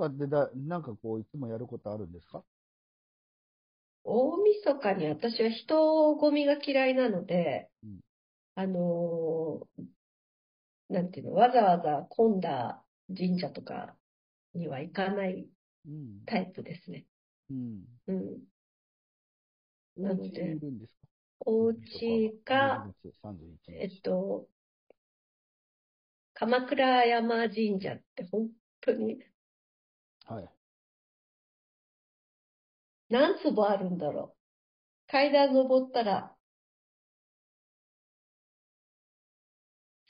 日ってだ、なんかこう、いつもやることあるんですか？大晦日に私は人混みが嫌いなので、うんあのーなんていうの、わざわざ混んだ神社とかには行かないうん。タイプですね。うん。うん。なのお家にいで、るんですか？お家か、31え日。っと、鎌倉山神社って本当にはい。何坪あるんだろう？階段登ったら、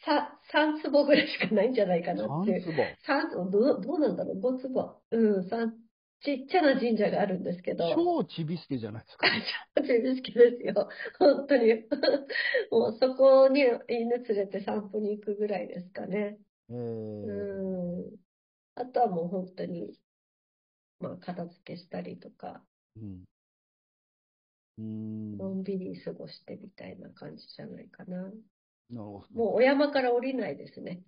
さ、3坪ぐらいしかないんじゃないかなっていう。3坪？三坪、どう、どうなんだろう ?5 坪？うん、三、ちっちゃな神社があるんですけど。超ちびすけじゃないですか。超好きですよ。本当に。もうそこに犬連れて散歩に行くぐらいですかね。えー、うん。あとはもう本当に、まあ、片付けしたりとか、うん。うーん。のんびり過ごしてみたいな感じじゃないかな。なるほど。もうお山から降りないですね。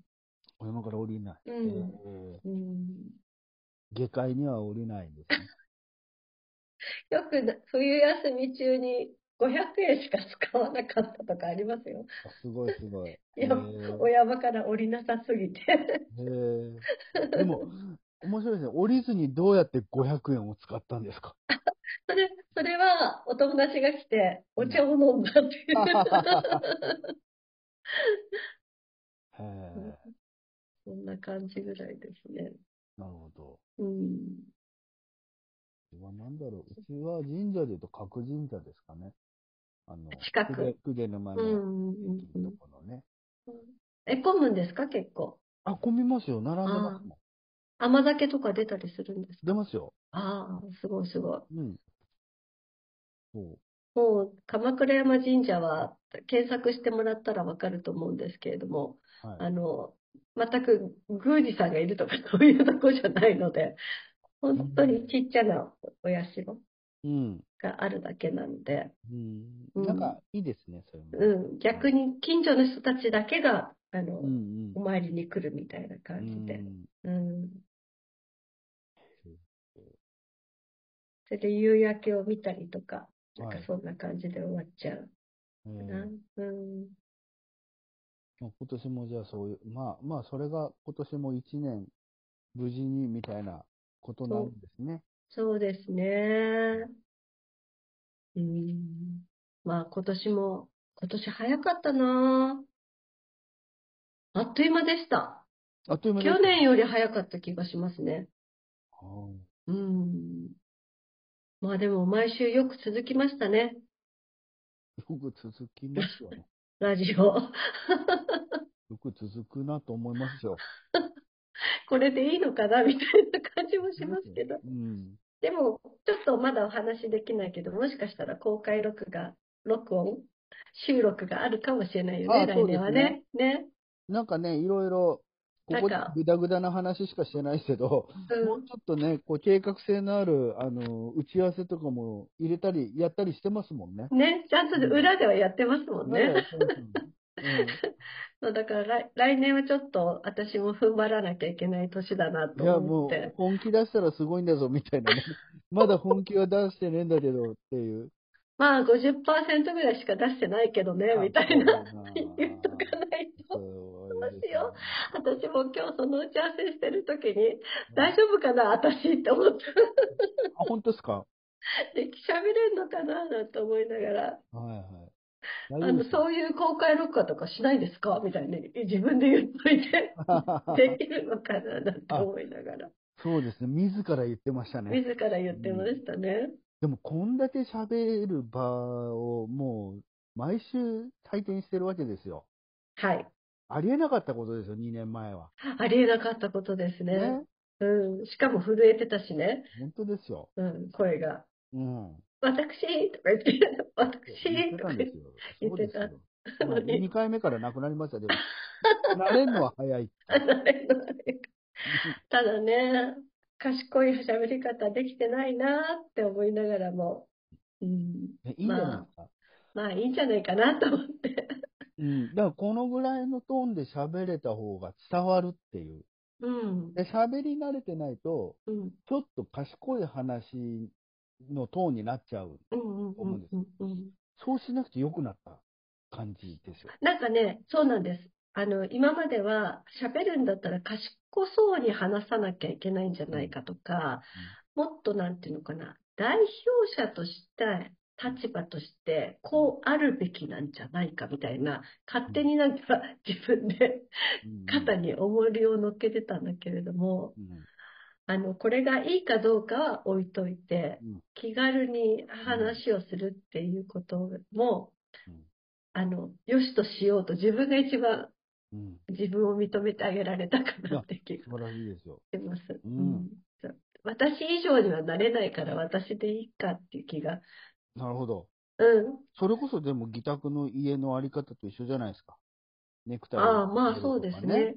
お山から降りない。うん。下界には降りないんですね。よくな冬休み中に500円しか使わなかったとかありますよ。あすごいすごい。いえやーお山から降りなさすぎて。へえ。でも、面白いですね。降りずにどうやって500円を使ったんですか？それ、それはお友達が来てお茶を飲んだっていう。へえ。そんな感じぐらいですね。なるほど。うん。は何だろう。うちは神社で言うと角神社ですかね。あの、近く久手沼のうんうん駅のところね。え、混むんですか？結構。あ、混みますよ。並んでますもん。甘酒とか出たりするんですか？出ますよ。ああ、すごいすごい。うん。そう。もう、鎌倉山神社は検索してもらったらわかると思うんですけれども、はい。あの、全く宮司さんがいるとかそういうとこじゃないので、本当にちっちゃなお社うん。があるだけなので、うん。うんなんか、いいですね、それも。うん、逆に近所の人たちだけが、あの、うんうんお参りに来るみたいなう感じで。ん。うん。それで夕焼けを見たりとか、なんかはいそんな感じで終わっちゃうえかな。ーうん。まあ今年もじゃあそういう、まあまあそれが今年も一年無事にみたいなことなんですね。そうですね。うん。まあ今年も、今年早かったなあっという間でした。あっという間去年より早かった気がしますね。はいうん。まあでも毎週よく続きましたね。よく続きますよね。ラジオ。よく続くなと思いますよ。これでいいのかなみたいな感じもしますけど。うん。でも、ちょっとまだお話できないけど、もしかしたら公開録画、録音、収録があるかもしれないよね、あ来年はね。ね。なんかね、いろいろ、ここでぐだぐだな話しかしてないけど、うんもうちょっとね、こう計画性のある、あの、打ち合わせとかも入れたり、やったりしてますもんね。ね、ちゃんと裏ではやってますもんね。ねそうですよねそう だから来来年はちょっと私も踏ん張らなきゃいけない年だなとうんいや、もう思って。、本気出したらすごいんだぞ、みたいなね。まだ本気は出してねえんだけど、っていう。まあ50%ぐらいしか出してないけどね、みたいな。言っとか。そうですよ。私も今日その打ち合わせしてる時に、大丈夫かな、私って思って。あ、本当ですか？で、喋れんのかな、なんて思いながら。はいはい。大あの、そういう公開録画とかしないですか？みたいに自分で言っといて、できるのかななんて思いながら。そうですね。自ら言ってましたね。自ら言ってましたね。でも、こんだけ喋る場をもう、毎週体験してるわけですよ。はい。ありえなかったことですよ、2年前は。ありえなかったことですね。ね。うん。しかも震えてたしね。本当ですよ。うん、声が。うん。私とか言って、私言ってとか言って。たんですよ。言ってたそうですよ。もう2回目からなくなりましたけど、慣れるのは 早い。ただね、賢い喋り方できてないなって思いながらも、うん、ねいいんじゃないですか？まあいいんじゃないかなと思って。うん。だからこのぐらいのトーンで喋れた方が伝わるっていう。うん。で、喋り慣れてないと、うん。ちょっと賢い話のトーンになっちゃう。うんうんうんうんうん。そうしなくて良くなった感じですよ。なんかね、そうなんです。あの、今までは喋るんだったら賢そうに話さなきゃいけないんじゃないかとか、もっとなんていうのかな、代表者として、立場として、こうあるべきなんじゃないかみたいな、勝手になんか自分でうん。肩に重りを乗っけてたんだけれども、うん。あの、これがいいかどうかは置いといて、うん。気軽に話をするっていうことも、うん。あの、よしとしようと自分が一番うん。自分を認めてあげられたかなって気がしいですよ。します。うん。私以上にはなれないから私でいいかっていう気が。なるほど。うん。それこそでも自宅の家のあり方と一緒じゃないですか。ネクタイをああ、まあそうですね。。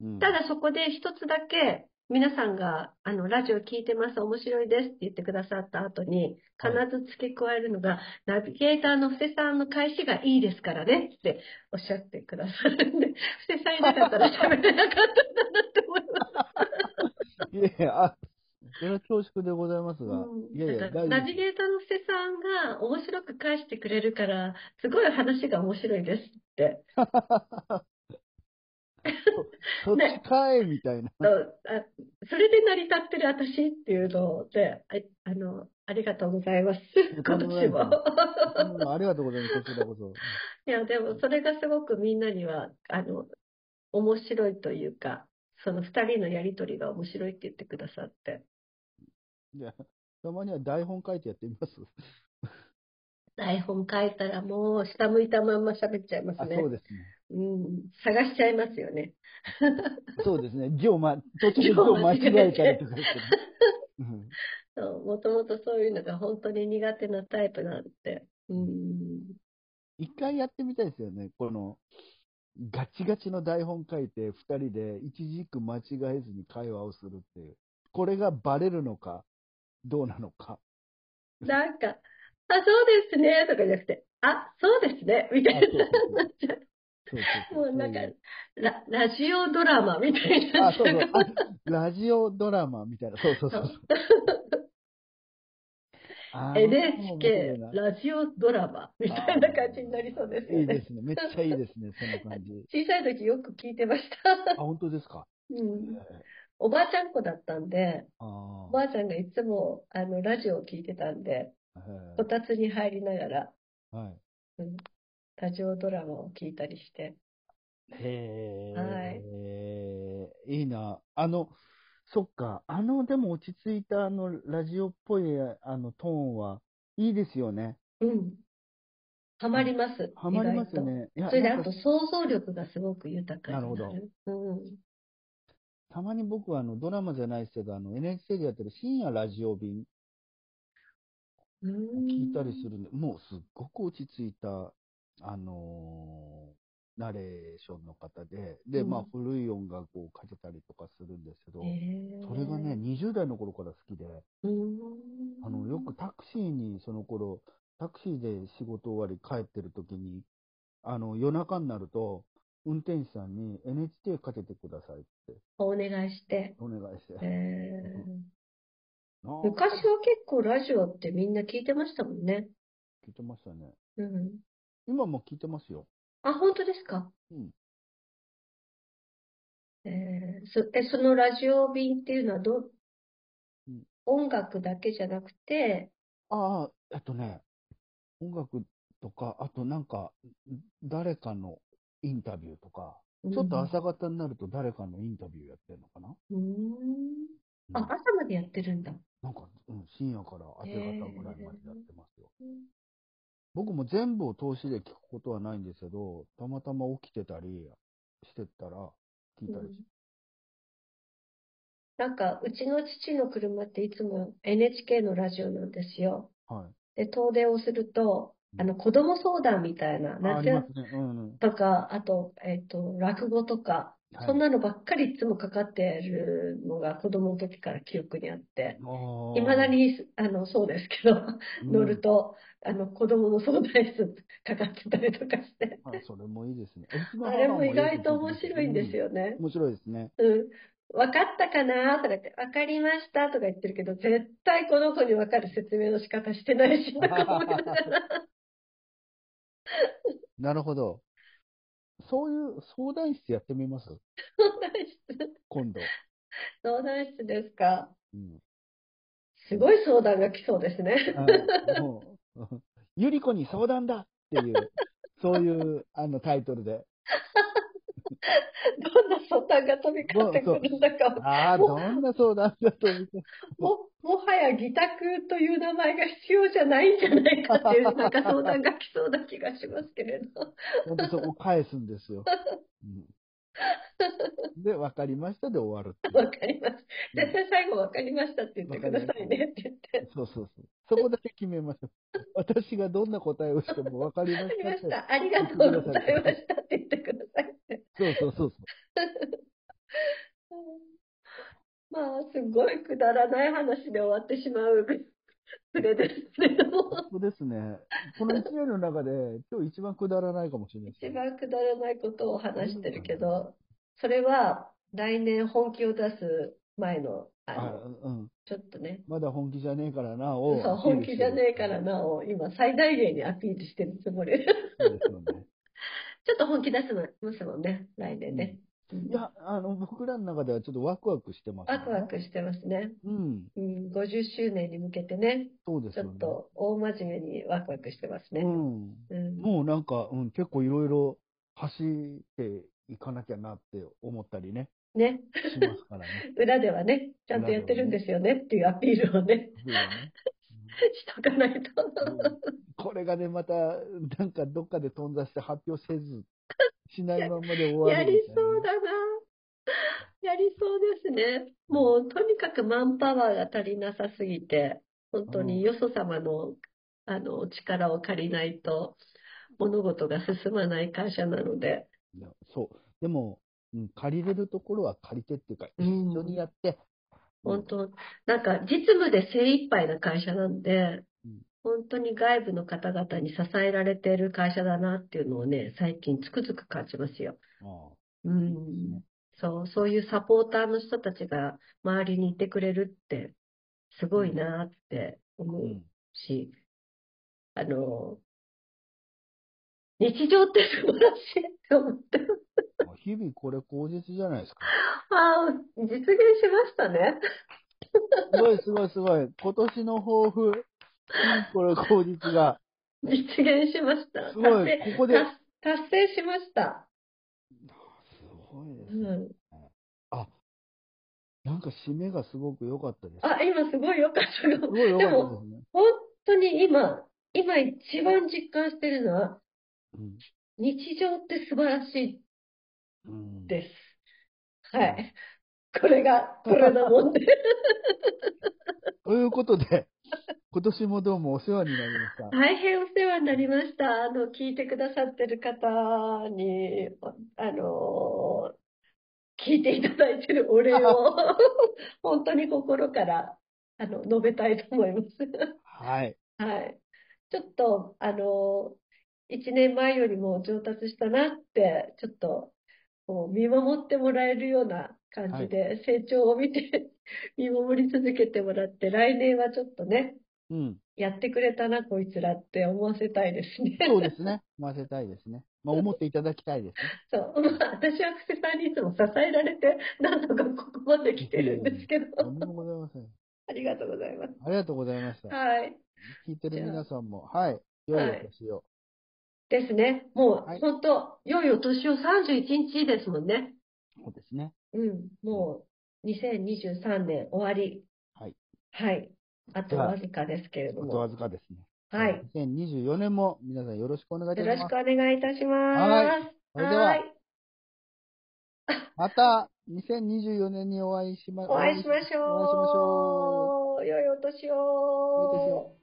うんただそこで一つだけ皆さんがあのラジオ聞いてます、面白いですって言ってくださった後に必ず付け加えるのが、ナビゲーターの布施さんの返しがいいですからねっておっしゃってくださるんで、布施さんいなかったら喋れなかったんだなって思います。いやいや、あ、それは恐縮でございますが、うんいやいや、ナビゲーターの布施さんが面白く返してくれるから、すごい話が面白いですって。そっちかいみたいな。そうあそれで成り立ってる私っていうので、ああの、ありがとうございます。今年も。うんありがとうございます、こちらこそ。いや、でもそれがすごくみんなには、あの、面白いというか、その二人のやりとりが面白いって言ってくださって。いや、たまには台本書いてやってみます？台本書いたらもう下向いたまんま喋っちゃいますあ、ね。そうですね。うん、探しちゃいますよね。そうですね。字をま、途中で字を間違えたりとかしてね。もともとそういうのが本当に苦手なタイプなんで。うん。一回やってみたいですよね。この、ガチガチの台本書いて、二人で一軸間違えずに会話をするっていう。これがバレるのか、どうなのか。なんか、あ、そうですね、とかじゃなくて、あ、そうですね、みたいなあそうなんかラ、ラジオドラマみたいになあ、そうそう。ラジオドラマみたいな。そうそうそう。NHK ラジオドラマみたいな感じになりそうですよね。いいですね。めっちゃいいですね。その感じ。小さい時よく聞いてました。あ、本当ですか？うんえ、おばあちゃん子だったんで、あおばあちゃんがいつもあのラジオを聞いてたんで、あ。こたつに入りながら、はい。うん、ラジオドラマを聞いたりして。へはいえ、いいな。あの、そっか。あの、でも落ち着いたあの、ラジオっぽいあのトーンはいいですよね。うん。ハマります。ハマりますね。それであと想像力がすごく豊かになる。なるうん。たまに僕はあの、ドラマじゃないですけど、あの、NHK でやってる深夜ラジオ便。うん。聞いたりするんで、もうすっごく落ち着いた、あのーナレーションの方で、で、うん。まあ、古い音楽をかけたりとかするんですけど、へー。それがね、20代の頃から好きで、うん。あの、よくタクシーにその頃、タクシーで仕事終わり帰ってる時に、あの、夜中になると、運転手さんに NHK かけてくださいってお願いして。お願いして。へー 昔は結構ラジオってみんな聞いてましたもんね。聞いてましたね。うん。今も聞いてますよ。あ、本当ですか？うん。えーそえ、そのラジオ便っていうのはど、う？ん音楽だけじゃなくて、ああ、えっとね、音楽とか、あとなんか、誰かのインタビューとか、ちょっと朝方になると誰かのインタビューやってるのかな、うん。うんあ、朝までやってるんだ。なんか、うん、深夜から明け方ぐらいまでやってますよ。僕も全部を通しで聞くことはないんですけど、たまたま起きてたりしてたら聞いたりしなんか、うちの父の車っていつも NHK のラジオなんですよ。はい。で、遠出をすると、あの、子供相談みたいな、夏りますね。うんうん。とか、あと、えっと、落語とか、はいそんなのばっかりいつもかかってるのが子供の時から記憶にあって、いまだに、あの、そうですけど、乗ると、あの、子供の相談室かかってたりとかして、うん。あそれもいいですね。あれも意外と面白いんですよねうん。面白いですね。うん。わかったかなとか言って、わかりましたとか言ってるけど、絶対この子にわかる説明の仕方してないし、なんか思いながら。なるほど。そういう相談室やってみます？相談室、今度。相談室ですか？うん。すごい相談が来そうですね。あもう、ゆり子に相談だっていう、そういうあのタイトルで。どんな相談が飛び交ってくるんだか。ああ、どんな相談だと見て。も、もはや議託という名前が必要じゃないんじゃないかっていう、なんか相談が来そうな気がしますけれど。本当そこ返すんですよ。うん、で、わかりましたで終わるわかります。絶対最後わかりましたって言ってくださいねって言って。そうそうそう。そこだけ決めましょう。私がどんな答えをしてもわかりまわかりしたって。ました。ありがとうございましたって言ってくださいそうそうそうそ まあ、すごいくだらない話で終わってしまう それですけれどもう。。そうですね。この1年の中で、今日一番くだらないかもしれない一ね。番くだらないことを話してるけど、それは来年本気を出す前の、ああの、うん。ちょっとね、まだ本気じゃねえからなを。そう、本気じゃねえからなを今最大限にアピールしてるつもり。そうですよね。ちょっと本気出すますもんね、来年ね。うんいや、あの、僕らの中ではちょっとワクワクしてます、ワクワ。クしてますね。うん。うん、50周年に向けてね、ちそうですよね。ょっと大真面目にワクワクしてますね。うん。うん。もうなんか、うん、結構いろいろ走っていかなきゃなって思ったりね、ね。しますからね。裏ではね、ちゃんとやってるんですよねっていうアピールをね、ねしとかないと。うんこれがね、また、なんかどっかで頓挫して発表せず、しないままで終わやるみたいな。りそうだな。やりそうですね。もう、とにかくマンパワーが足りなさすぎて、本当によそ様の、あの、力を借りないと、物事が進まない会社なので、いやそう。でも、うん、借りれるところは借りてっていうか、一うん緒にやって、本当、なんか実務で精一杯な会社なんでうん、本当に外部の方々に支えられている会社だなっていうのをね、最近つくづく感じますよ。あうん。そう、そういうサポーターの人たちが周りにいてくれるって、すごいなって思あう。うんし、あの、日常って素晴らしいって思ってます。日々これ口実じゃないですか。ああ、実現しましたね。すごいすごいすごい。今年の抱負、うんこれ口実が。実現しました。すごいここで達達成しました。すごいですね。うん。あ、なんか締めがすごく良かったです。あ、今すごい良かったすの。ごい良かったですね。本当に今、今一番実感してるのは、うん日常って素晴らしいうんです。はい。これが、これなもんで。ということで、今年もどうもお世話になりました。大変お世話になりました。あの、聞いてくださってる方に、あの、聞いていただいてるお礼を、本当に心から、あの、述べたいと思います。はい。はい。ちょっと、あの、一年前よりも上達したなって、ちょっと、こう見守ってもらえるような感じで、成長を見て、見守り続けてもらって、来年はちょっとね、うん。やってくれたな、こいつらって思わせたいですね。そうですね。混ぜたいですね。まあ、思っていただきたいですね。そう。まあ、私は布施さんにいつも支えられて、なんとかここまで来てるんですけど、とんでもございません。ありがとうございます。ありがとうございました。はい。聞いてる皆さんも、はい。良いお年を。ですね。もう、はい本当、良いお年を31日ですもんね。そうですね。うん。もう、2023年終わり。はい。はい。あとわずかですけれどあとわも。ずかですね。はい。2024年も皆さんよろしくお願いいたします。よろしくお願いいたします。はいそれでははいまた、2024年にお会いしま、お会いしましょう。お会いしましょう。良いお年を。良いお年を